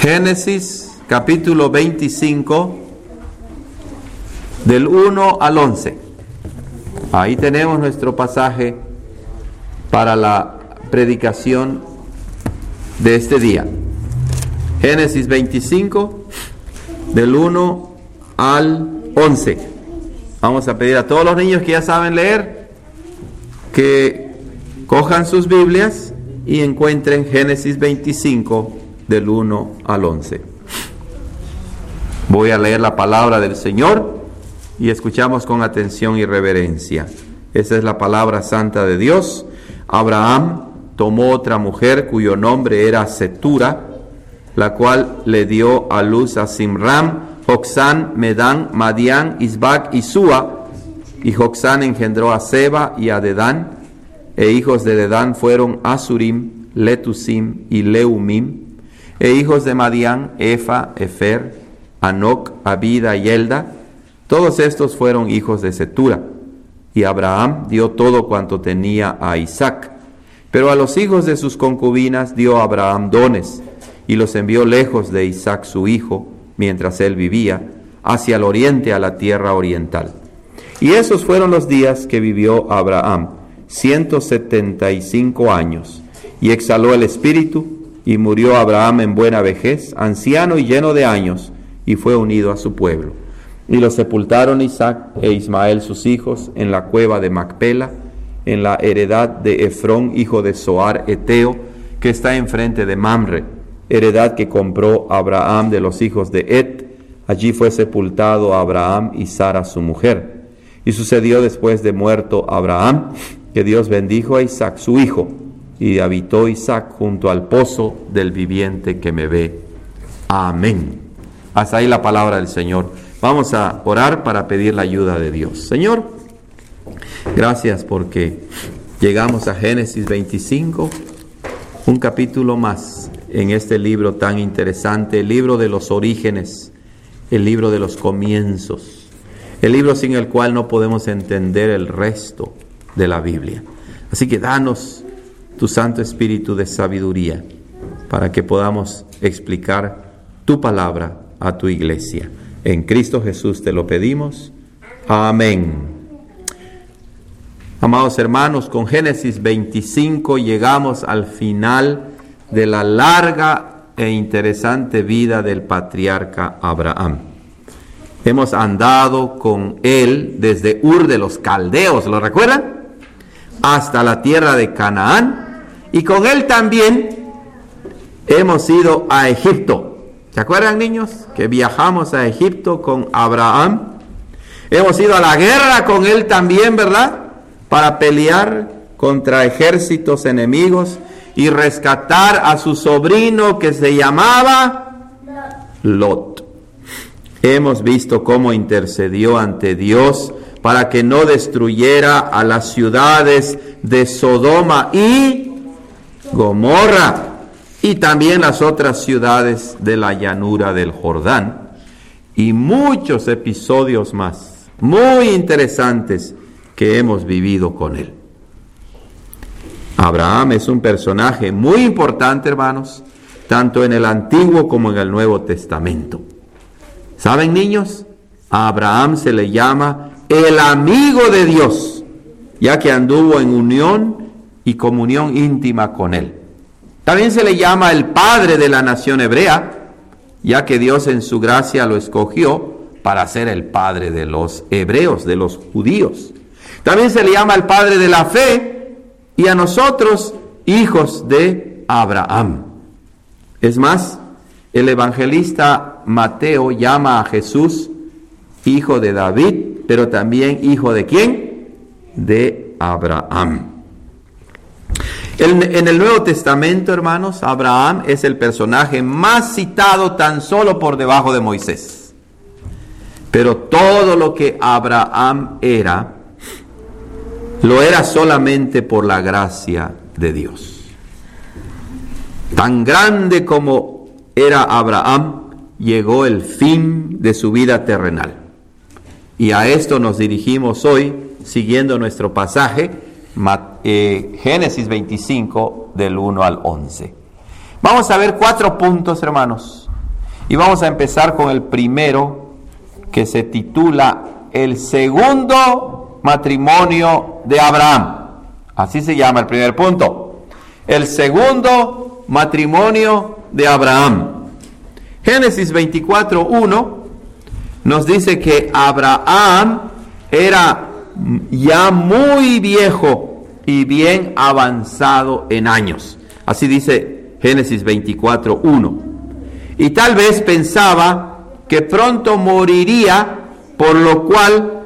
Génesis capítulo 25 del 1 al 11. Ahí tenemos nuestro pasaje para la predicación de este día. Génesis 25 del 1 al 11. Vamos a pedir a todos los niños que ya saben leer que cojan sus Biblias y encuentren Génesis 25 del 1 al 11. Voy a leer la palabra del Señor y escuchamos con atención y reverencia. Esa es la palabra santa de Dios. Abraham tomó otra mujer cuyo nombre era Setura, la cual le dio a luz a Simram, Joxán, Medán, Madián, Isbac y Sua. Y Joxán engendró a Seba y a Dedán, e hijos de Dedán fueron Asurim, Letusim y Leumim e hijos de Madián, Efa, Efer, Anoc, Abida y Elda, todos estos fueron hijos de Setura. Y Abraham dio todo cuanto tenía a Isaac. Pero a los hijos de sus concubinas dio Abraham dones, y los envió lejos de Isaac su hijo, mientras él vivía, hacia el oriente a la tierra oriental. Y esos fueron los días que vivió Abraham, ciento setenta y cinco años, y exhaló el espíritu, y murió Abraham en buena vejez, anciano y lleno de años, y fue unido a su pueblo. Y lo sepultaron Isaac e Ismael sus hijos en la cueva de Macpela, en la heredad de Efrón, hijo de Soar Eteo, que está enfrente de Mamre, heredad que compró Abraham de los hijos de Et. Allí fue sepultado Abraham y Sara su mujer. Y sucedió después de muerto Abraham, que Dios bendijo a Isaac su hijo, y habitó Isaac junto al pozo del viviente que me ve. Amén. Hasta ahí la palabra del Señor. Vamos a orar para pedir la ayuda de Dios. Señor, gracias porque llegamos a Génesis 25, un capítulo más en este libro tan interesante, el libro de los orígenes, el libro de los comienzos, el libro sin el cual no podemos entender el resto de la Biblia. Así que danos tu Santo Espíritu de sabiduría para que podamos explicar tu palabra a tu iglesia. En Cristo Jesús te lo pedimos. Amén. Amados hermanos, con Génesis 25 llegamos al final de la larga e interesante vida del patriarca Abraham. Hemos andado con él desde Ur de los Caldeos, ¿lo recuerdan? Hasta la tierra de Canaán y con él también hemos ido a Egipto. ¿Se acuerdan niños? Que viajamos a Egipto con Abraham. Hemos ido a la guerra con él también, ¿verdad? Para pelear contra ejércitos enemigos y rescatar a su sobrino que se llamaba Lot. Hemos visto cómo intercedió ante Dios para que no destruyera a las ciudades de Sodoma y Gomorra y también las otras ciudades de la llanura del Jordán y muchos episodios más muy interesantes que hemos vivido con él. Abraham es un personaje muy importante, hermanos, tanto en el Antiguo como en el Nuevo Testamento. ¿Saben, niños? A Abraham se le llama el amigo de Dios, ya que anduvo en unión y comunión íntima con Él. También se le llama el Padre de la nación hebrea, ya que Dios en su gracia lo escogió para ser el Padre de los hebreos, de los judíos. También se le llama el Padre de la fe y a nosotros hijos de Abraham. Es más, el evangelista Mateo llama a Jesús hijo de David, pero también hijo de quién? De Abraham. En, el Nuevo Testamento, hermanos, Abraham es el personaje más citado tan solo por debajo de Moisés. Pero todo lo que Abraham era, lo era solamente por la gracia de Dios. Tan grande como era Abraham, llegó el fin de su vida terrenal. Y a esto nos dirigimos hoy, siguiendo nuestro pasaje eh, Génesis 25 del 1 al 11. Vamos a ver cuatro puntos, hermanos, Y vamos a empezar con el primero que se titula El segundo matrimonio de Abraham. Así se llama el primer punto. El segundo matrimonio de Abraham. Génesis 24.1 nos dice que Abraham era ya muy viejo y bien avanzado en años. Así dice Génesis 24.1. Y tal vez pensaba que pronto moriría, por lo cual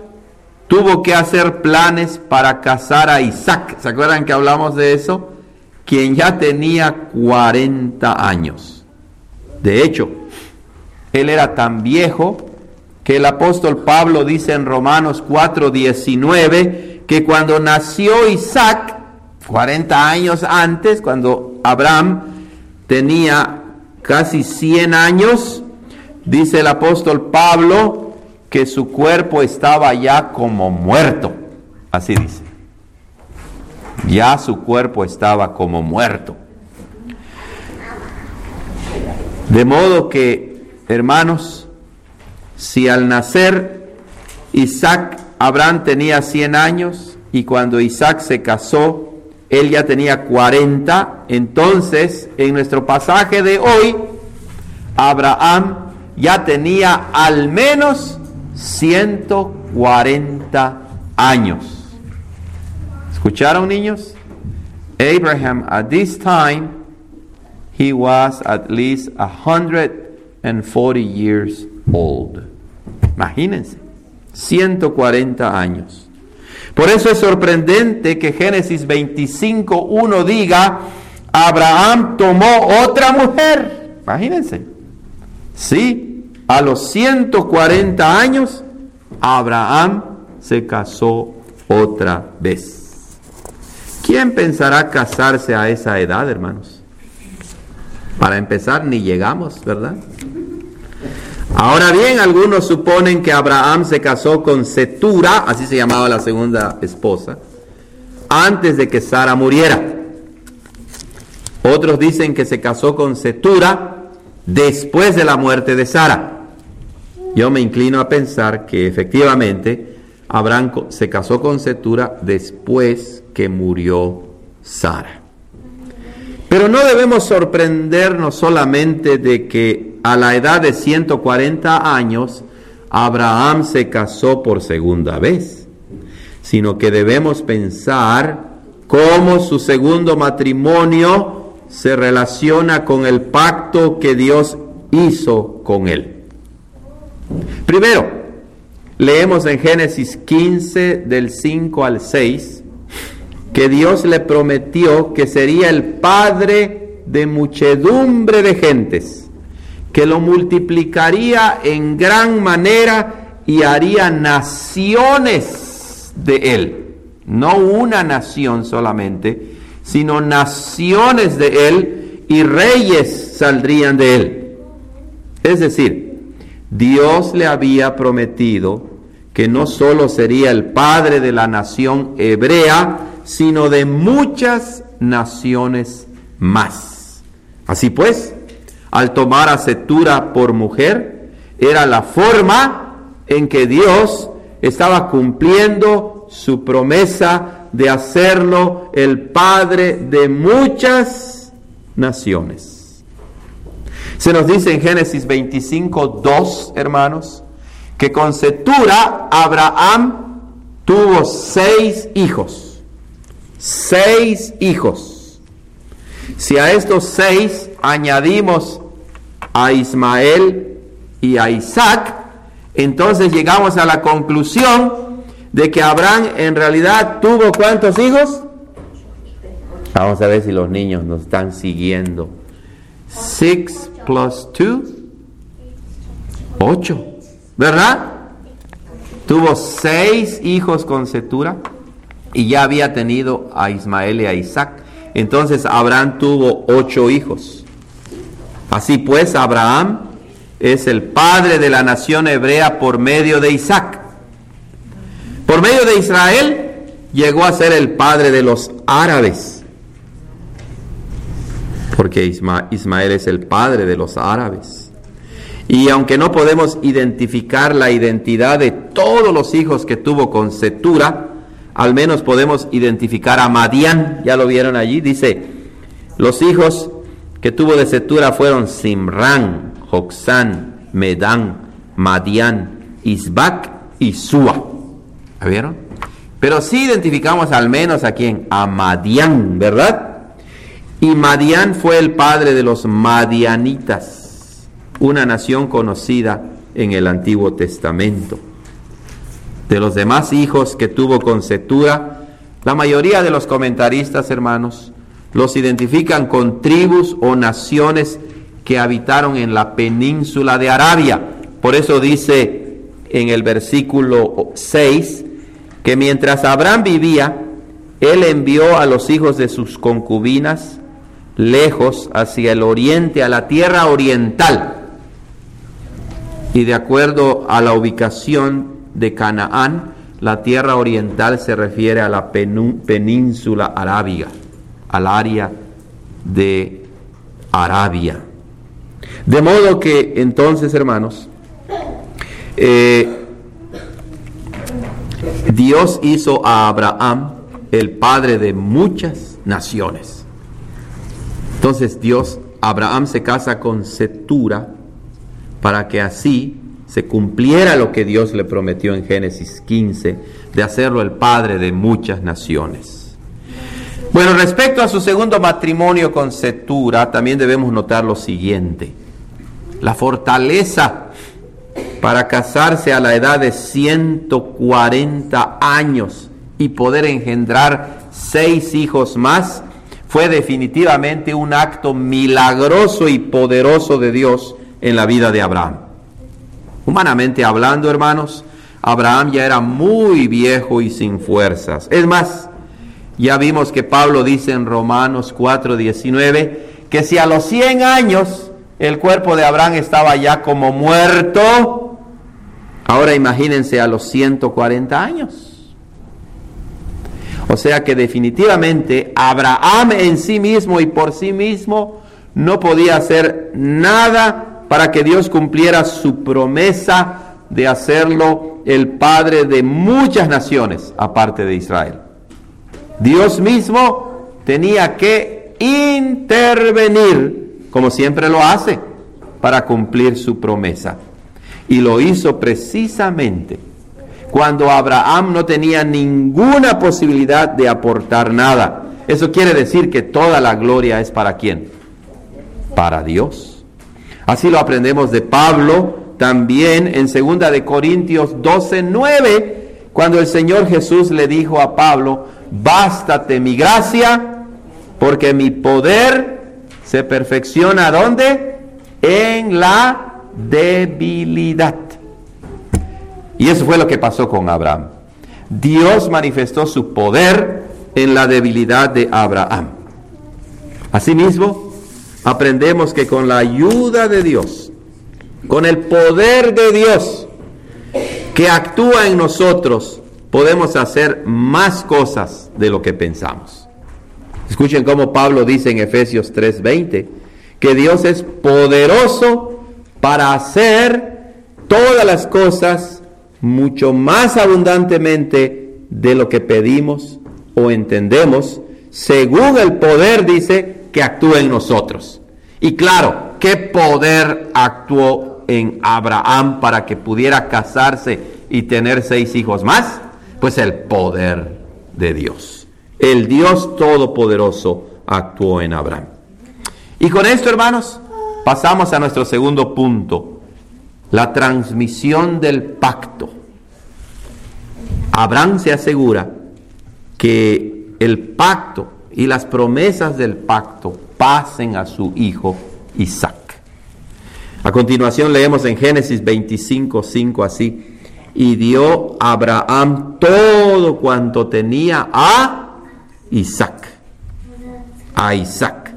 tuvo que hacer planes para casar a Isaac. ¿Se acuerdan que hablamos de eso? Quien ya tenía 40 años. De hecho, él era tan viejo que el apóstol Pablo dice en Romanos 4:19 que cuando nació Isaac, 40 años antes, cuando Abraham tenía casi 100 años, dice el apóstol Pablo que su cuerpo estaba ya como muerto. Así dice. Ya su cuerpo estaba como muerto. De modo que, hermanos, si al nacer Isaac, Abraham tenía 100 años y cuando Isaac se casó, él ya tenía 40, entonces en nuestro pasaje de hoy, Abraham ya tenía al menos 140 años. ¿Escucharon niños? Abraham at this time he was at least 140 years old. Imagínense, 140 años. Por eso es sorprendente que Génesis 25.1 diga, Abraham tomó otra mujer. Imagínense. Sí, a los 140 años, Abraham se casó otra vez. ¿Quién pensará casarse a esa edad, hermanos? Para empezar, ni llegamos, ¿verdad? Ahora bien, algunos suponen que Abraham se casó con Setura, así se llamaba la segunda esposa, antes de que Sara muriera. Otros dicen que se casó con Setura después de la muerte de Sara. Yo me inclino a pensar que efectivamente Abraham se casó con Setura después que murió Sara. Pero no debemos sorprendernos solamente de que a la edad de 140 años Abraham se casó por segunda vez, sino que debemos pensar cómo su segundo matrimonio se relaciona con el pacto que Dios hizo con él. Primero, leemos en Génesis 15 del 5 al 6 que Dios le prometió que sería el padre de muchedumbre de gentes, que lo multiplicaría en gran manera y haría naciones de él. No una nación solamente, sino naciones de él y reyes saldrían de él. Es decir, Dios le había prometido que no solo sería el padre de la nación hebrea, sino de muchas naciones más. Así pues, al tomar a Setura por mujer, era la forma en que Dios estaba cumpliendo su promesa de hacerlo el padre de muchas naciones. Se nos dice en Génesis 25, 2, hermanos, que con Setura Abraham tuvo seis hijos seis hijos. Si a estos seis añadimos a Ismael y a Isaac, entonces llegamos a la conclusión de que Abraham en realidad tuvo cuántos hijos? Vamos a ver si los niños nos están siguiendo. Six plus two, ocho, ¿verdad? Tuvo seis hijos con Setura y ya había tenido a Ismael y a Isaac. Entonces Abraham tuvo ocho hijos. Así pues, Abraham es el padre de la nación hebrea por medio de Isaac. Por medio de Israel llegó a ser el padre de los árabes. Porque Ismael es el padre de los árabes. Y aunque no podemos identificar la identidad de todos los hijos que tuvo con Setura, al menos podemos identificar a Madián, ya lo vieron allí, dice, los hijos que tuvo de Setura fueron Simran, Joxán, Medán, Madián, Isbac y Sua. ¿La vieron? Pero sí identificamos al menos a quién, a Madián, ¿verdad? Y Madián fue el padre de los Madianitas, una nación conocida en el Antiguo Testamento. De los demás hijos que tuvo con Setura, la mayoría de los comentaristas, hermanos, los identifican con tribus o naciones que habitaron en la península de Arabia. Por eso dice en el versículo 6 que mientras Abraham vivía, él envió a los hijos de sus concubinas lejos hacia el oriente, a la tierra oriental. Y de acuerdo a la ubicación de Canaán, la tierra oriental se refiere a la península arábiga, al área de Arabia. De modo que entonces, hermanos, eh, Dios hizo a Abraham el padre de muchas naciones. Entonces Dios, Abraham se casa con Setura para que así se cumpliera lo que Dios le prometió en Génesis 15, de hacerlo el padre de muchas naciones. Bueno, respecto a su segundo matrimonio con Setura, también debemos notar lo siguiente. La fortaleza para casarse a la edad de 140 años y poder engendrar seis hijos más fue definitivamente un acto milagroso y poderoso de Dios en la vida de Abraham. Humanamente hablando, hermanos, Abraham ya era muy viejo y sin fuerzas. Es más, ya vimos que Pablo dice en Romanos 4:19 que si a los 100 años el cuerpo de Abraham estaba ya como muerto, ahora imagínense a los 140 años. O sea que definitivamente Abraham en sí mismo y por sí mismo no podía hacer nada para que Dios cumpliera su promesa de hacerlo el padre de muchas naciones aparte de Israel. Dios mismo tenía que intervenir, como siempre lo hace, para cumplir su promesa. Y lo hizo precisamente cuando Abraham no tenía ninguna posibilidad de aportar nada. Eso quiere decir que toda la gloria es para quién? Para Dios. Así lo aprendemos de Pablo también en 2 de Corintios 12, 9, cuando el Señor Jesús le dijo a Pablo, bástate mi gracia, porque mi poder se perfecciona ¿dónde? En la debilidad. Y eso fue lo que pasó con Abraham. Dios manifestó su poder en la debilidad de Abraham. Asimismo, aprendemos que con la ayuda de Dios, con el poder de Dios que actúa en nosotros, podemos hacer más cosas de lo que pensamos. Escuchen cómo Pablo dice en Efesios 3:20, que Dios es poderoso para hacer todas las cosas mucho más abundantemente de lo que pedimos o entendemos, según el poder, dice, que actúa en nosotros. Y claro, ¿qué poder actuó en Abraham para que pudiera casarse y tener seis hijos más? Pues el poder de Dios. El Dios Todopoderoso actuó en Abraham. Y con esto, hermanos, pasamos a nuestro segundo punto, la transmisión del pacto. Abraham se asegura que el pacto y las promesas del pacto pasen a su hijo Isaac. A continuación leemos en Génesis 25, 5 así, y dio Abraham todo cuanto tenía a Isaac. A Isaac.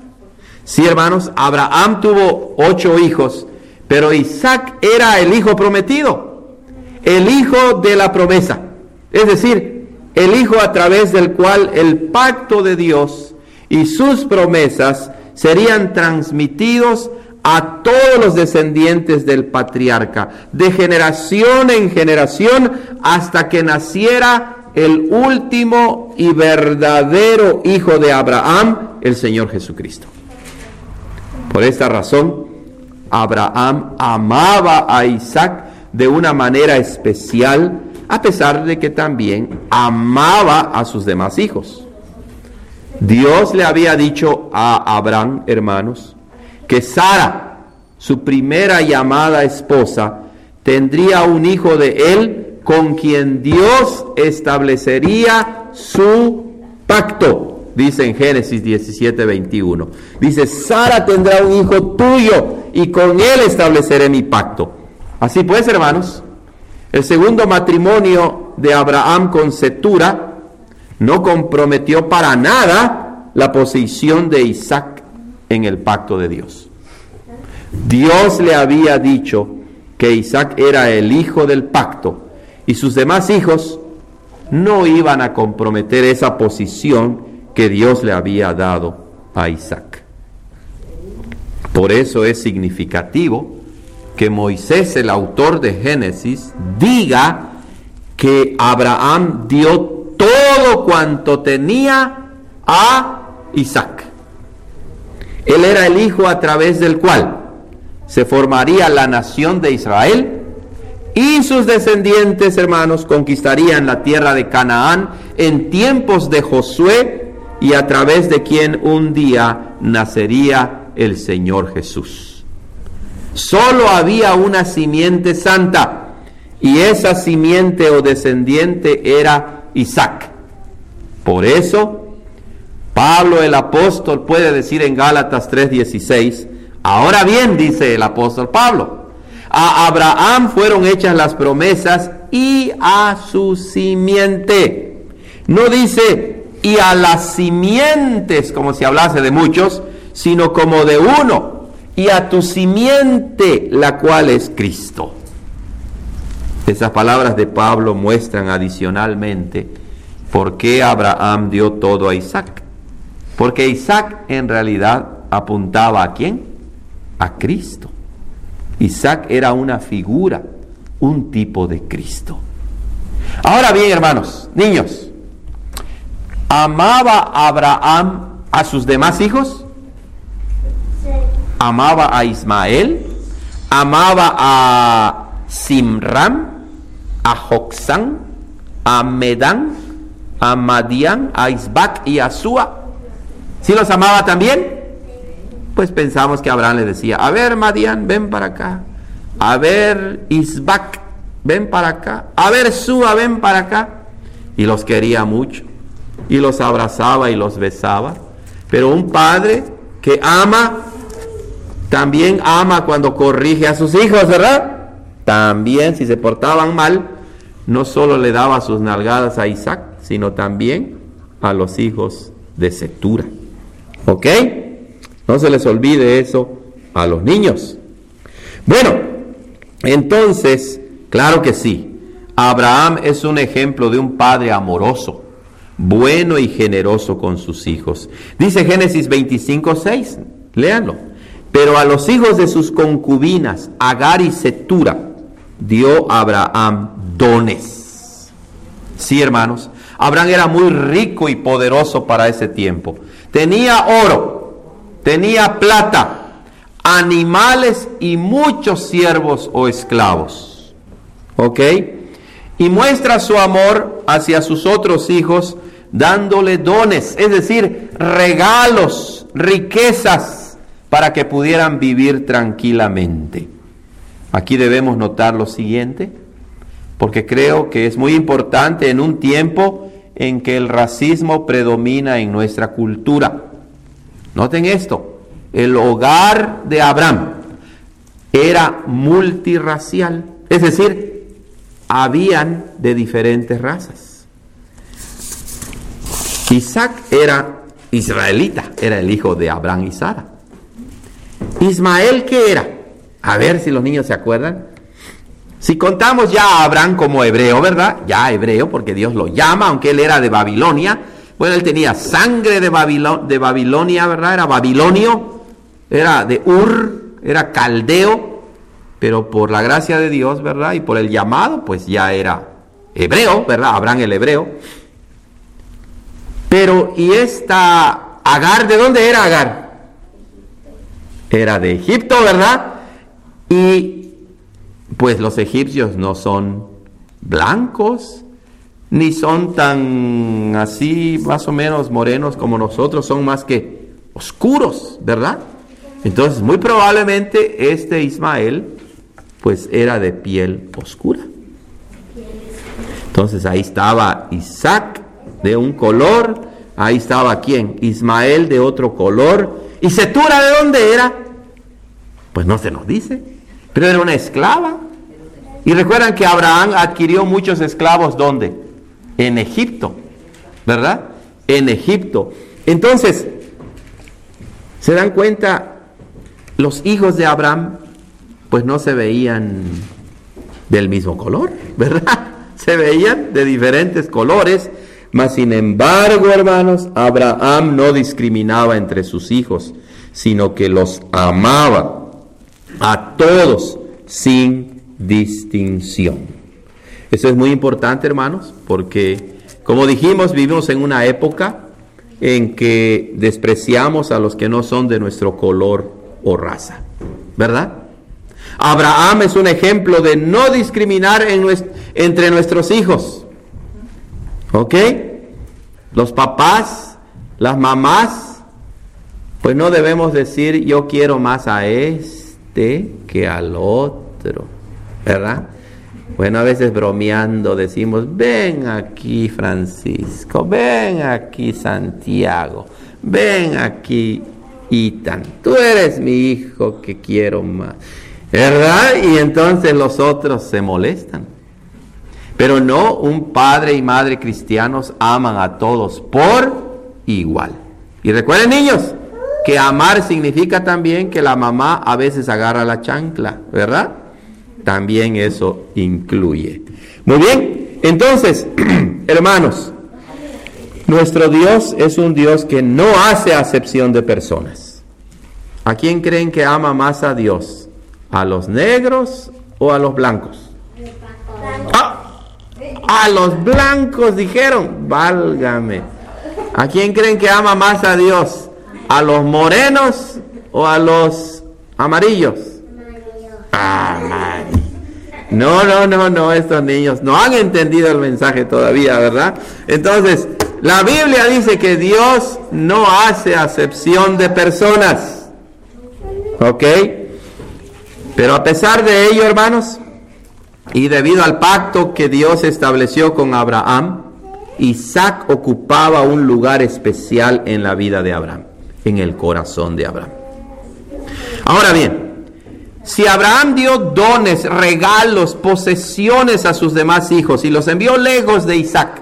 Sí, hermanos, Abraham tuvo ocho hijos pero Isaac era el hijo prometido, el hijo de la promesa. Es decir, el hijo a través del cual el pacto de Dios y sus promesas serían transmitidos a todos los descendientes del patriarca, de generación en generación, hasta que naciera el último y verdadero hijo de Abraham, el Señor Jesucristo. Por esta razón, Abraham amaba a Isaac de una manera especial, a pesar de que también amaba a sus demás hijos. Dios le había dicho a Abraham, hermanos, que Sara, su primera llamada esposa, tendría un hijo de él con quien Dios establecería su pacto. Dice en Génesis 17, 21. Dice, Sara tendrá un hijo tuyo y con él estableceré mi pacto. Así pues, hermanos, el segundo matrimonio de Abraham con Setura no comprometió para nada la posición de Isaac en el pacto de Dios. Dios le había dicho que Isaac era el hijo del pacto y sus demás hijos no iban a comprometer esa posición que Dios le había dado a Isaac. Por eso es significativo que Moisés, el autor de Génesis, diga que Abraham dio todo cuanto tenía a Isaac. Él era el hijo a través del cual se formaría la nación de Israel y sus descendientes, hermanos, conquistarían la tierra de Canaán en tiempos de Josué y a través de quien un día nacería el Señor Jesús. Solo había una simiente santa y esa simiente o descendiente era Isaac. Por eso, Pablo el apóstol puede decir en Gálatas 3:16, ahora bien, dice el apóstol Pablo, a Abraham fueron hechas las promesas y a su simiente. No dice y a las simientes como si hablase de muchos, sino como de uno, y a tu simiente, la cual es Cristo. Esas palabras de Pablo muestran adicionalmente por qué Abraham dio todo a Isaac. Porque Isaac en realidad apuntaba a quién? A Cristo. Isaac era una figura, un tipo de Cristo. Ahora bien, hermanos, niños, ¿amaba Abraham a sus demás hijos? Amaba a Ismael, amaba a Simram, a Joxán, a Medán, a Madián, a Isbac y a Sua. ¿Sí los amaba también? Pues pensamos que Abraham le decía, a ver Madián, ven para acá. A ver Isbac, ven para acá. A ver Sua, ven para acá. Y los quería mucho. Y los abrazaba y los besaba. Pero un padre que ama, también ama cuando corrige a sus hijos, ¿verdad? También si se portaban mal, no solo le daba sus nalgadas a Isaac, sino también a los hijos de Setura. ¿Ok? No se les olvide eso a los niños. Bueno, entonces, claro que sí. Abraham es un ejemplo de un padre amoroso, bueno y generoso con sus hijos. Dice Génesis 25, 6, léanlo. Pero a los hijos de sus concubinas, Agar y Setura, dio Abraham dones. Sí, hermanos, Abraham era muy rico y poderoso para ese tiempo. Tenía oro, tenía plata, animales y muchos siervos o esclavos. ¿Ok? Y muestra su amor hacia sus otros hijos dándole dones, es decir, regalos, riquezas, para que pudieran vivir tranquilamente. Aquí debemos notar lo siguiente, porque creo que es muy importante en un tiempo en que el racismo predomina en nuestra cultura. Noten esto, el hogar de Abraham era multirracial, es decir, habían de diferentes razas. Isaac era israelita, era el hijo de Abraham y Sara. Ismael, ¿qué era? A ver si los niños se acuerdan. Si contamos ya a Abraham como hebreo, ¿verdad? Ya hebreo, porque Dios lo llama, aunque él era de Babilonia. Bueno, él tenía sangre de, Babilonia, ¿verdad? Era babilonio, era de Ur, era caldeo, pero por la gracia de Dios, ¿verdad? Y por el llamado, pues ya era hebreo, ¿verdad? Abraham el hebreo. Pero, ¿y esta Agar, de dónde era Agar? Era de Egipto, ¿verdad? Y pues los egipcios no son blancos, ni son tan así más o menos morenos como nosotros, son más que oscuros, ¿verdad? Entonces, muy probablemente este Ismael pues era de piel oscura. Entonces ahí estaba Isaac de un color, ahí estaba quién? Ismael de otro color. ¿Y Setura de dónde era? Pues no se nos dice, pero era una esclava. Y recuerdan que Abraham adquirió muchos esclavos ¿dónde? En Egipto, ¿verdad? En Egipto. Entonces, ¿se dan cuenta? Los hijos de Abraham, pues no se veían del mismo color, ¿verdad? Se veían de diferentes colores, mas sin embargo, hermanos, Abraham no discriminaba entre sus hijos, sino que los amaba a todos sin distinción. Eso es muy importante, hermanos, porque, como dijimos, vivimos en una época en que despreciamos a los que no son de nuestro color o raza, ¿verdad? Abraham es un ejemplo de no discriminar entre nuestros hijos. ¿Ok? Los papás, las mamás, pues no debemos decir yo quiero más a este que al otro, ¿verdad? Bueno, a veces bromeando decimos, ven aquí Francisco, ven aquí Santiago, ven aquí Itan, tú eres mi hijo que quiero más. ¿Verdad? Y entonces los otros se molestan. Pero no, un padre y madre cristianos aman a todos por igual. Y recuerden niños, que amar significa también que la mamá a veces agarra la chancla, ¿verdad? También eso incluye. Muy bien, entonces, hermanos, nuestro Dios es un Dios que no hace acepción de personas. ¿A quién creen que ama más a Dios? ¿A los negros o a los blancos? Ah, a los blancos dijeron, válgame. ¿A quién creen que ama más a Dios? ¿A los morenos o a los amarillos? Ah, no, no, no, no, estos niños no han entendido el mensaje todavía, ¿verdad? Entonces, la Biblia dice que Dios no hace acepción de personas. ¿Ok? Pero a pesar de ello, hermanos, y debido al pacto que Dios estableció con Abraham, Isaac ocupaba un lugar especial en la vida de Abraham, en el corazón de Abraham. Ahora bien, si Abraham dio dones, regalos, posesiones a sus demás hijos y los envió lejos de Isaac,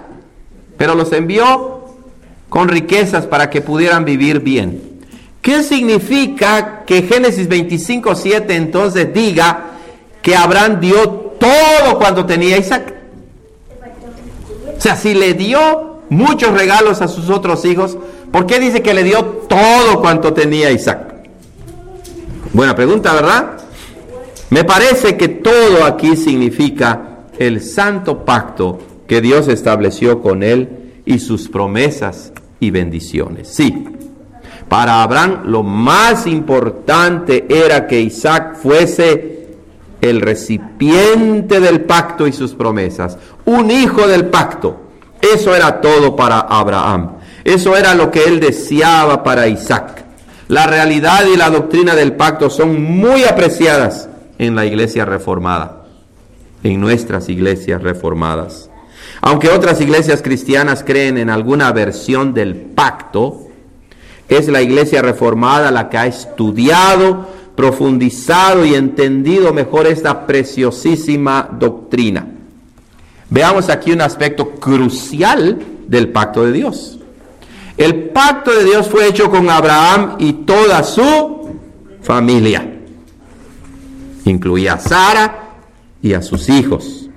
pero los envió con riquezas para que pudieran vivir bien, ¿Qué significa que Génesis 25, 7 entonces diga que Abraham dio todo cuando tenía Isaac? O sea, si le dio muchos regalos a sus otros hijos, ¿por qué dice que le dio todo cuanto tenía Isaac? Buena pregunta, ¿verdad? Me parece que todo aquí significa el santo pacto que Dios estableció con él y sus promesas y bendiciones. Sí, para Abraham lo más importante era que Isaac fuese el recipiente del pacto y sus promesas, un hijo del pacto. Eso era todo para Abraham. Eso era lo que él deseaba para Isaac. La realidad y la doctrina del pacto son muy apreciadas en la iglesia reformada, en nuestras iglesias reformadas. Aunque otras iglesias cristianas creen en alguna versión del pacto, es la iglesia reformada la que ha estudiado, profundizado y entendido mejor esta preciosísima doctrina. Veamos aquí un aspecto crucial del pacto de Dios. El pacto de Dios fue hecho con Abraham y toda su familia. Incluía a Sara y a sus hijos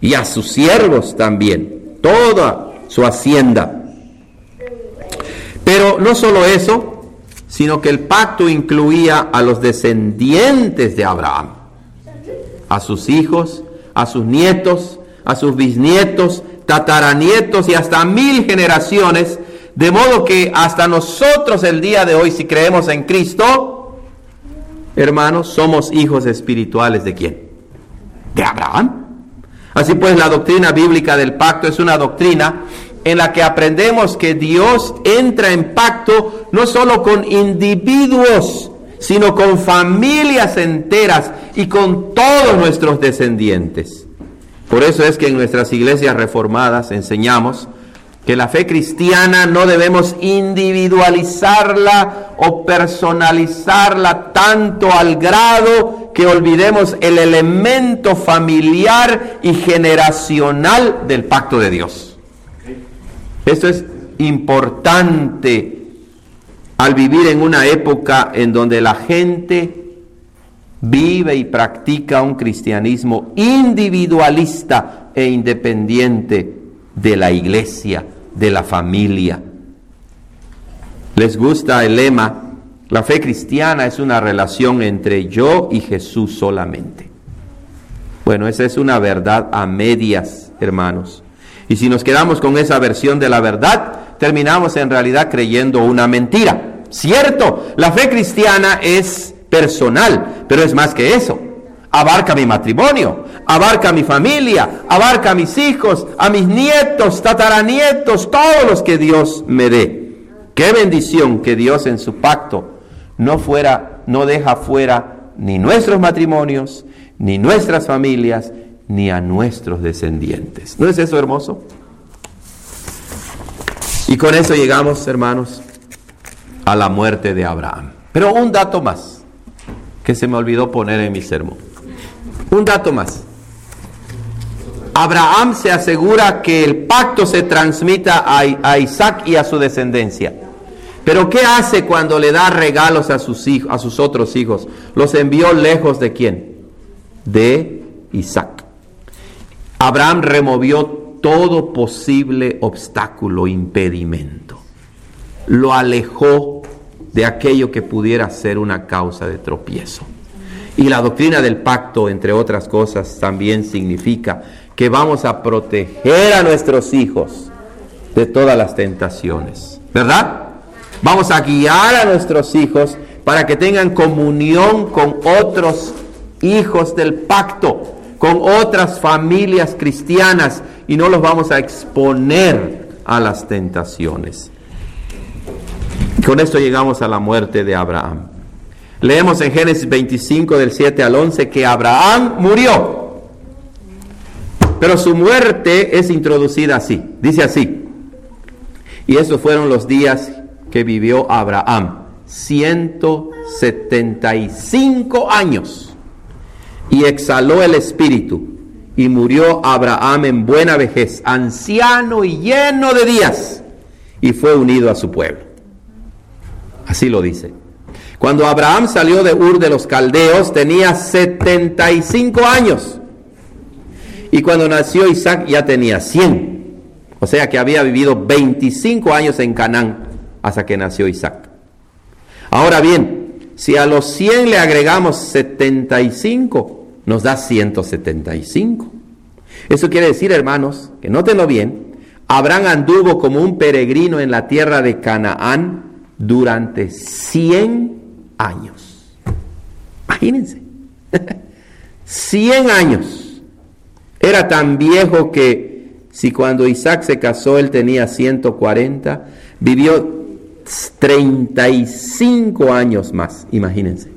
y a sus siervos también, toda su hacienda. Pero no solo eso, sino que el pacto incluía a los descendientes de Abraham, a sus hijos, a sus nietos, a sus bisnietos, tataranietos y hasta mil generaciones, de modo que hasta nosotros el día de hoy, si creemos en Cristo, hermanos, somos hijos espirituales de quién? De Abraham. Así pues, la doctrina bíblica del pacto es una doctrina en la que aprendemos que Dios entra en pacto no solo con individuos, sino con familias enteras y con todos nuestros descendientes. Por eso es que en nuestras iglesias reformadas enseñamos que la fe cristiana no debemos individualizarla o personalizarla tanto al grado que olvidemos el elemento familiar y generacional del pacto de Dios. Esto es importante al vivir en una época en donde la gente vive y practica un cristianismo individualista e independiente de la iglesia, de la familia. Les gusta el lema, la fe cristiana es una relación entre yo y Jesús solamente. Bueno, esa es una verdad a medias, hermanos. Y si nos quedamos con esa versión de la verdad, terminamos en realidad creyendo una mentira. Cierto, la fe cristiana es personal, pero es más que eso. Abarca mi matrimonio, abarca mi familia, abarca a mis hijos, a mis nietos, tataranietos, todos los que Dios me dé. Qué bendición que Dios en su pacto no fuera, no deja fuera ni nuestros matrimonios, ni nuestras familias, ni a nuestros descendientes. ¿No es eso hermoso? Y con eso llegamos, hermanos, a la muerte de Abraham. Pero un dato más que se me olvidó poner en mi sermón. Un dato más. Abraham se asegura que el pacto se transmita a, Isaac y a su descendencia. Pero ¿qué hace cuando le da regalos a sus hijos, a sus otros hijos? Los envió lejos de quién? De Isaac. Abraham removió todo posible obstáculo, impedimento. Lo alejó de aquello que pudiera ser una causa de tropiezo. Y la doctrina del pacto, entre otras cosas, también significa que vamos a proteger a nuestros hijos de todas las tentaciones. ¿Verdad? Vamos a guiar a nuestros hijos para que tengan comunión con otros hijos del pacto con otras familias cristianas y no los vamos a exponer a las tentaciones. con esto llegamos a la muerte de Abraham. Leemos en Génesis 25 del 7 al 11 que Abraham murió. Pero su muerte es introducida así. Dice así. Y esos fueron los días que vivió Abraham. 175 años y exhaló el espíritu y murió Abraham en buena vejez, anciano y lleno de días, y fue unido a su pueblo. Así lo dice. Cuando Abraham salió de Ur de los Caldeos tenía 75 años. Y cuando nació Isaac ya tenía 100. O sea que había vivido 25 años en Canaán hasta que nació Isaac. Ahora bien, si a los 100 le agregamos 75, nos da 175. Eso quiere decir, hermanos, que nótenlo bien, Abraham anduvo como un peregrino en la tierra de Canaán durante 100 años. Imagínense, 100 años. Era tan viejo que si cuando Isaac se casó él tenía 140, vivió 35 años más, imagínense.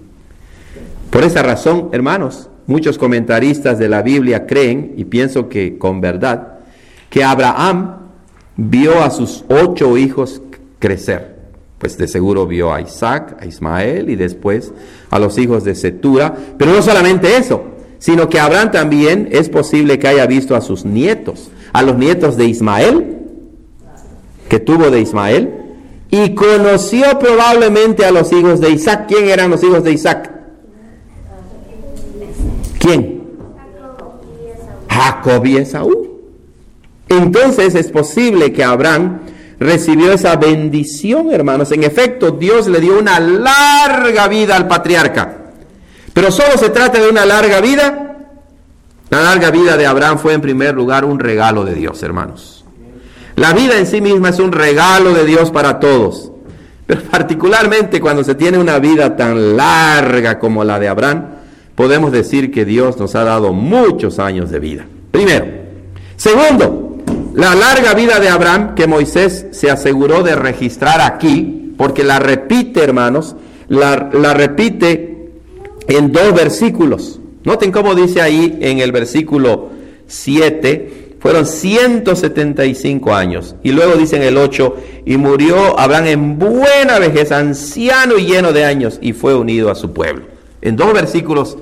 Por esa razón, hermanos, Muchos comentaristas de la Biblia creen, y pienso que con verdad, que Abraham vio a sus ocho hijos crecer. Pues de seguro vio a Isaac, a Ismael y después a los hijos de Setura. Pero no solamente eso, sino que Abraham también es posible que haya visto a sus nietos, a los nietos de Ismael, que tuvo de Ismael, y conoció probablemente a los hijos de Isaac. ¿Quién eran los hijos de Isaac? ¿Quién? Jacob y Esaú. Entonces es posible que Abraham recibió esa bendición, hermanos. En efecto, Dios le dio una larga vida al patriarca. Pero solo se trata de una larga vida. La larga vida de Abraham fue en primer lugar un regalo de Dios, hermanos. La vida en sí misma es un regalo de Dios para todos. Pero particularmente cuando se tiene una vida tan larga como la de Abraham, podemos decir que Dios nos ha dado muchos años de vida. Primero. Segundo, la larga vida de Abraham que Moisés se aseguró de registrar aquí, porque la repite, hermanos, la, repite en dos versículos. Noten cómo dice ahí en el versículo 7, fueron 175 años. Y luego dice en el 8, y murió Abraham en buena vejez, anciano y lleno de años, y fue unido a su pueblo. En dos versículos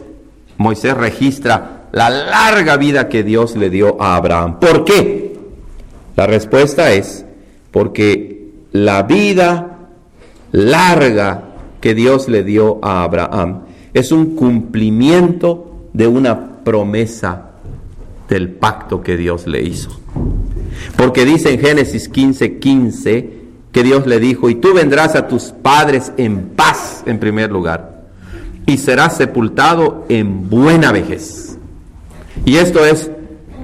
Moisés registra la larga vida que Dios le dio a Abraham. ¿Por qué? La respuesta es porque la vida larga que Dios le dio a Abraham es un cumplimiento de una promesa del pacto que Dios le hizo. Porque dice en Génesis 15, 15 que Dios le dijo, y tú vendrás a tus padres en paz en primer lugar, y serás sepultado en buena vejez. Y esto es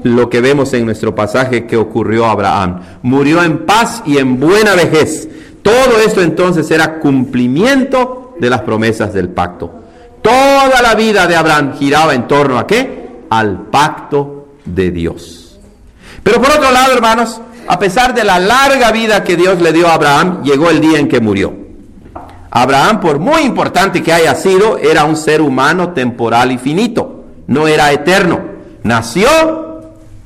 lo que vemos en nuestro pasaje que ocurrió a Abraham. Murió en paz y en buena vejez. Todo esto entonces era cumplimiento de las promesas del pacto. Toda la vida de Abraham giraba en torno a qué? Al pacto de Dios. Pero por otro lado, hermanos, a pesar de la larga vida que Dios le dio a Abraham, llegó el día en que murió. Abraham, por muy importante que haya sido, era un ser humano temporal y finito, no era eterno. Nació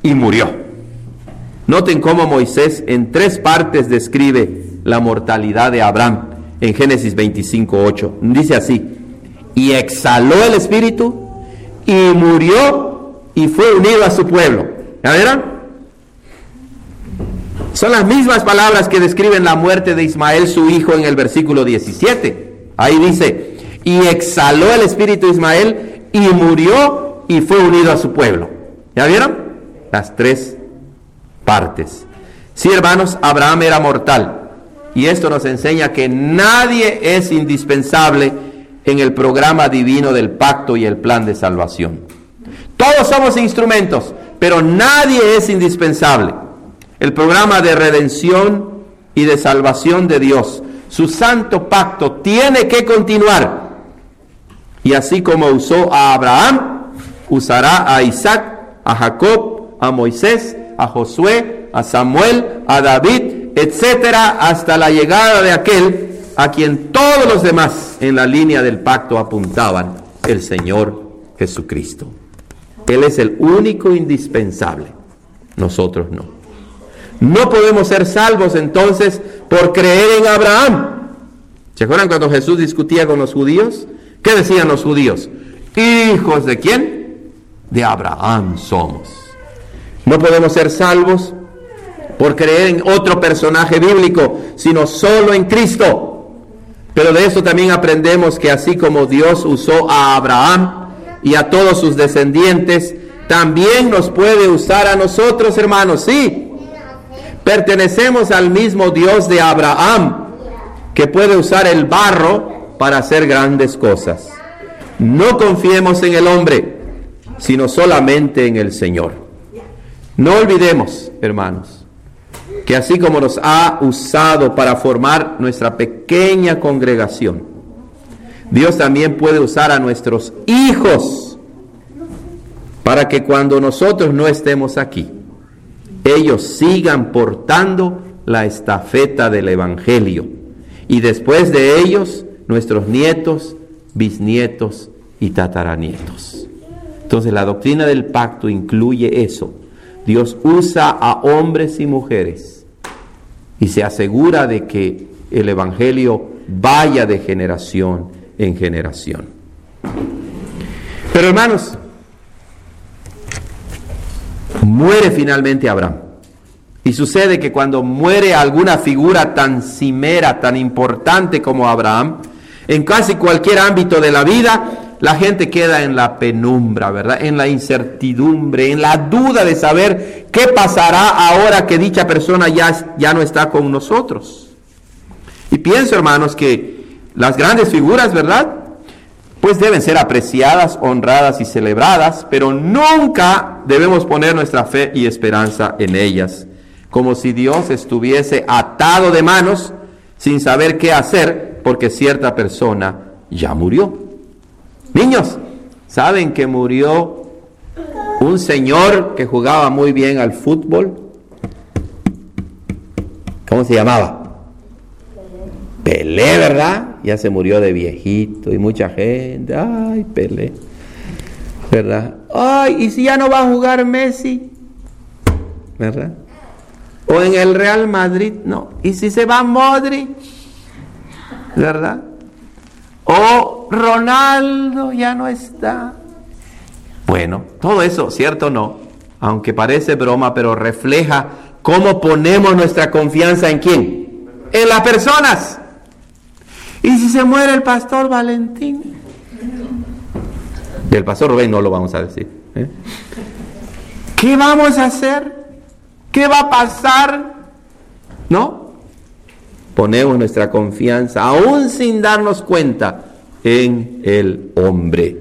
y murió. Noten cómo Moisés en tres partes describe la mortalidad de Abraham en Génesis 25.8. Dice así, y exhaló el espíritu y murió y fue unido a su pueblo. ¿Ya vieron? Son las mismas palabras que describen la muerte de Ismael, su hijo, en el versículo 17. Ahí dice, y exhaló el espíritu de Ismael y murió y fue unido a su pueblo. ¿Ya vieron? Las tres partes. Sí, hermanos, Abraham era mortal. Y esto nos enseña que nadie es indispensable en el programa divino del pacto y el plan de salvación. Todos somos instrumentos, pero nadie es indispensable. El programa de redención y de salvación de Dios, su santo pacto, tiene que continuar. Y así como usó a Abraham, usará a Isaac, a Jacob, a Moisés, a Josué, a Samuel, a David, etcétera, hasta la llegada de aquel a quien todos los demás en la línea del pacto apuntaban, el Señor Jesucristo. Él es el único indispensable. Nosotros no. No podemos ser salvos entonces por creer en Abraham. ¿Se acuerdan cuando Jesús discutía con los judíos? ¿Qué decían los judíos? Hijos de quién? De Abraham somos. No podemos ser salvos por creer en otro personaje bíblico, sino solo en Cristo. Pero de eso también aprendemos que así como Dios usó a Abraham y a todos sus descendientes, también nos puede usar a nosotros, hermanos, sí. Pertenecemos al mismo Dios de Abraham, que puede usar el barro para hacer grandes cosas. No confiemos en el hombre, sino solamente en el Señor. No olvidemos, hermanos, que así como nos ha usado para formar nuestra pequeña congregación, Dios también puede usar a nuestros hijos para que cuando nosotros no estemos aquí, ellos sigan portando la estafeta del Evangelio. Y después de ellos, nuestros nietos, bisnietos y tataranietos. Entonces la doctrina del pacto incluye eso. Dios usa a hombres y mujeres y se asegura de que el Evangelio vaya de generación en generación. Pero hermanos, muere finalmente Abraham. Y sucede que cuando muere alguna figura tan cimera, tan importante como Abraham, en casi cualquier ámbito de la vida, la gente queda en la penumbra, ¿verdad? En la incertidumbre, en la duda de saber qué pasará ahora que dicha persona ya, ya no está con nosotros. Y pienso, hermanos, que las grandes figuras, ¿verdad? Pues deben ser apreciadas, honradas y celebradas, pero nunca debemos poner nuestra fe y esperanza en ellas, como si Dios estuviese atado de manos sin saber qué hacer porque cierta persona ya murió. Niños, ¿saben que murió un señor que jugaba muy bien al fútbol? ¿Cómo se llamaba? Pelé, ¿verdad? Ya se murió de viejito y mucha gente, ay, Pelé, ¿verdad? Ay, ¿y si ya no va a jugar Messi? ¿Verdad? O en el Real Madrid, no. ¿Y si se va Modric? ¿Verdad? O Ronaldo ya no está. Bueno, todo eso, ¿cierto o no? Aunque parece broma, pero refleja cómo ponemos nuestra confianza en quién. En las personas. ¿Y si se muere el pastor Valentín? Del pastor Rubén no lo vamos a decir. ¿eh? ¿Qué vamos a hacer? ¿Qué va a pasar? ¿No? Ponemos nuestra confianza, aún sin darnos cuenta, en el hombre.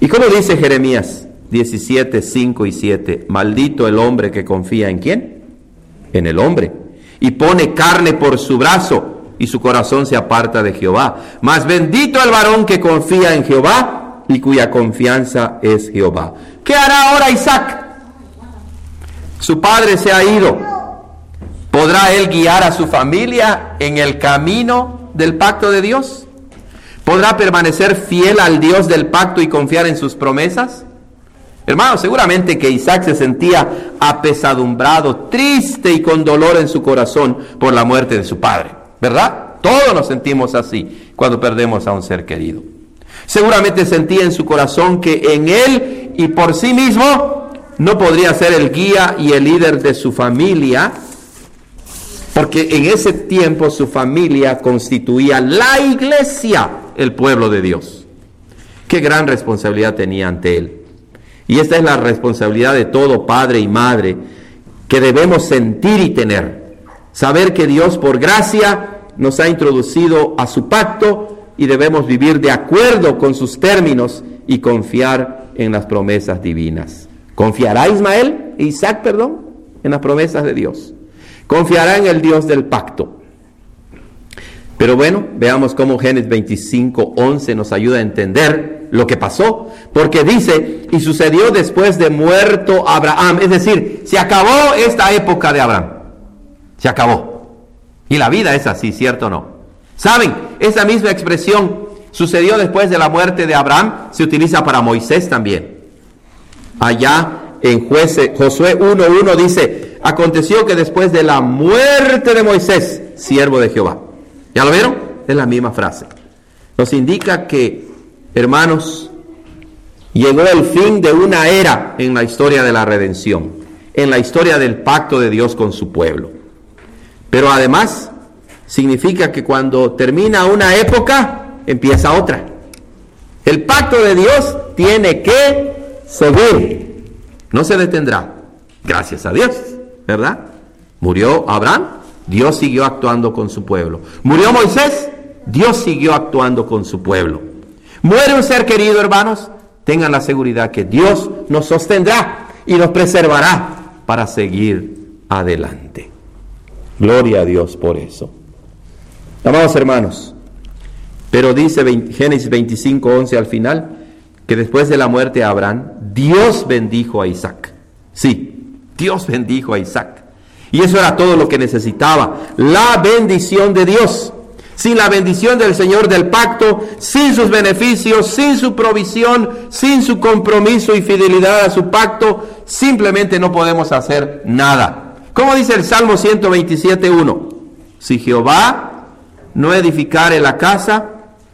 ¿Y cómo dice Jeremías 17, 5 y 7? Maldito el hombre que confía en quién? En el hombre. Y pone carne por su brazo y su corazón se aparta de Jehová. Mas bendito el varón que confía en Jehová y cuya confianza es Jehová. ¿Qué hará ahora Isaac? Su padre se ha ido ¿Podrá él guiar a su familia en el camino del pacto de Dios? ¿Podrá permanecer fiel al Dios del pacto y confiar en sus promesas? Hermano, seguramente que Isaac se sentía apesadumbrado, triste y con dolor en su corazón por la muerte de su padre, ¿verdad? Todos nos sentimos así cuando perdemos a un ser querido. Seguramente sentía en su corazón que en él y por sí mismo no podría ser el guía y el líder de su familia, porque en ese tiempo su familia constituía la iglesia, el pueblo de Dios. Qué gran responsabilidad tenía ante él. Y esta es la responsabilidad de todo padre y madre que debemos sentir y tener. Saber que Dios por gracia nos ha introducido a su pacto y debemos vivir de acuerdo con sus términos y confiar en las promesas divinas. ¿Confiará Ismael, Isaac, perdón, en las promesas de Dios? Confiará en el Dios del pacto. Pero bueno, veamos cómo Génesis 25, 11 nos ayuda a entender lo que pasó. Porque dice, y sucedió después de muerto Abraham. Es decir, se acabó esta época de Abraham. Se acabó. Y la vida es así, ¿cierto o no? ¿Saben? Esa misma expresión sucedió después de la muerte de Abraham, se utiliza para Moisés también. Allá en Josué 1.1 dice, aconteció que después de la muerte de Moisés, siervo de Jehová, ¿ya lo vieron? Es la misma frase. Nos indica que, hermanos, llegó el fin de una era en la historia de la redención, en la historia del pacto de Dios con su pueblo. Pero además significa que cuando termina una época, empieza otra. El pacto de Dios tiene que seguir, no se detendrá, gracias a Dios. ¿Verdad? Murió Abraham, Dios siguió actuando con su pueblo. Murió Moisés, Dios siguió actuando con su pueblo. Muere un ser querido, hermanos, tengan la seguridad que Dios nos sostendrá y nos preservará para seguir adelante. Gloria a Dios por eso. Amados hermanos, pero dice Génesis 25, 11 al final, que después de la muerte de Abraham, Dios bendijo a Isaac. Sí, Dios bendijo a Isaac. Y eso era todo lo que necesitaba. La bendición de Dios. Sin la bendición del Señor del pacto, sin sus beneficios, sin su provisión, sin su compromiso y fidelidad a su pacto, simplemente no podemos hacer nada. Como dice el Salmo 127.1? Si Jehová no edificare la casa,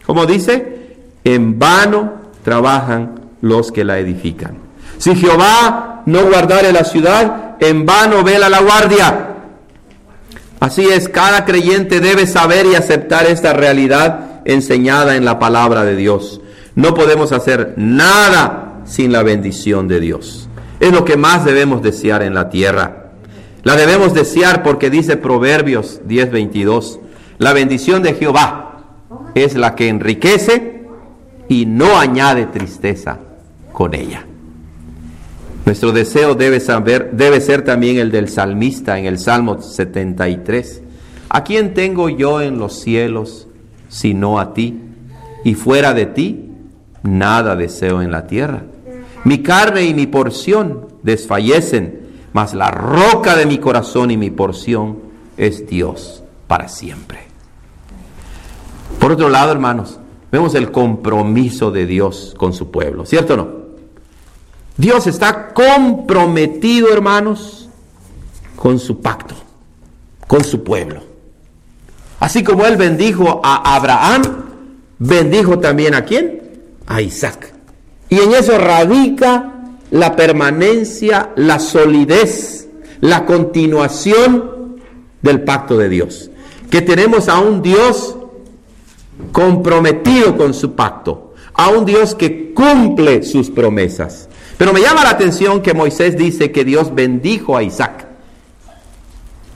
como dice, en vano trabajan los que la edifican. Si Jehová no guardare la ciudad, en vano vela la guardia. Así es, cada creyente debe saber y aceptar esta realidad enseñada en la palabra de Dios. No podemos hacer nada sin la bendición de Dios. Es lo que más debemos desear en la tierra. La debemos desear porque dice Proverbios 10:22, la bendición de Jehová es la que enriquece y no añade tristeza con ella. Nuestro deseo debe, saber, debe ser también el del salmista en el Salmo 73. ¿A quién tengo yo en los cielos sino a ti? Y fuera de ti, nada deseo en la tierra. Mi carne y mi porción desfallecen, mas la roca de mi corazón y mi porción es Dios para siempre. Por otro lado, hermanos, vemos el compromiso de Dios con su pueblo, ¿cierto o no? Dios está comprometido, hermanos, con su pacto, con su pueblo. Así como él bendijo a Abraham, bendijo también a quién? A Isaac. Y en eso radica la permanencia, la solidez, la continuación del pacto de Dios. Que tenemos a un Dios comprometido con su pacto, a un Dios que cumple sus promesas. Pero me llama la atención que Moisés dice que Dios bendijo a Isaac.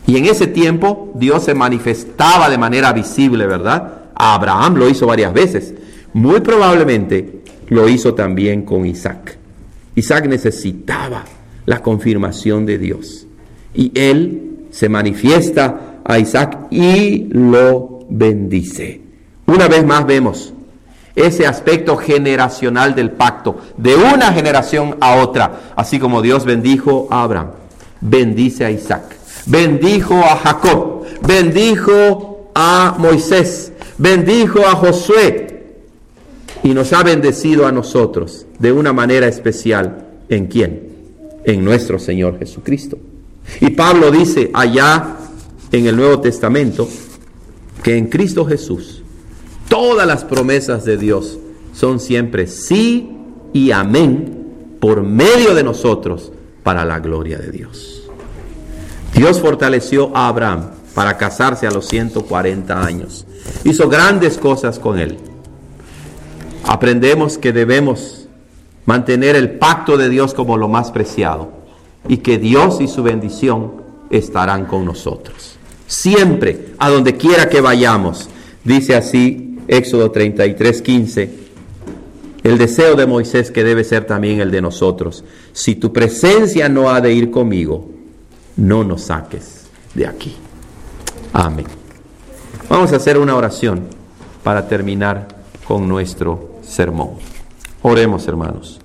Y en ese tiempo Dios se manifestaba de manera visible, ¿verdad? A Abraham lo hizo varias veces. Muy probablemente lo hizo también con Isaac. Isaac necesitaba la confirmación de Dios. Y él se manifiesta a Isaac y lo bendice. Una vez más vemos ese aspecto generacional del pacto, de una generación a otra, así como Dios bendijo a Abraham, bendice a Isaac bendijo a Jacob, bendijo a Moisés, bendijo a Josué y nos ha bendecido a nosotros de una manera especial. ¿En quién? En nuestro Señor Jesucristo. Y Pablo dice allá en el Nuevo Testamento que en Cristo Jesús todas las promesas de Dios son siempre sí y amén por medio de nosotros para la gloria de Dios. Dios fortaleció a Abraham para casarse a los 140 años. Hizo grandes cosas con él. Aprendemos que debemos mantener el pacto de Dios como lo más preciado y que Dios y su bendición estarán con nosotros. Siempre, a donde quiera que vayamos. Dice así Éxodo 33, 15. El deseo de Moisés que debe ser también el de nosotros. Si tu presencia no ha de ir conmigo, no nos saques de aquí. Amén. Vamos a hacer una oración para terminar con nuestro sermón. Oremos, hermanos.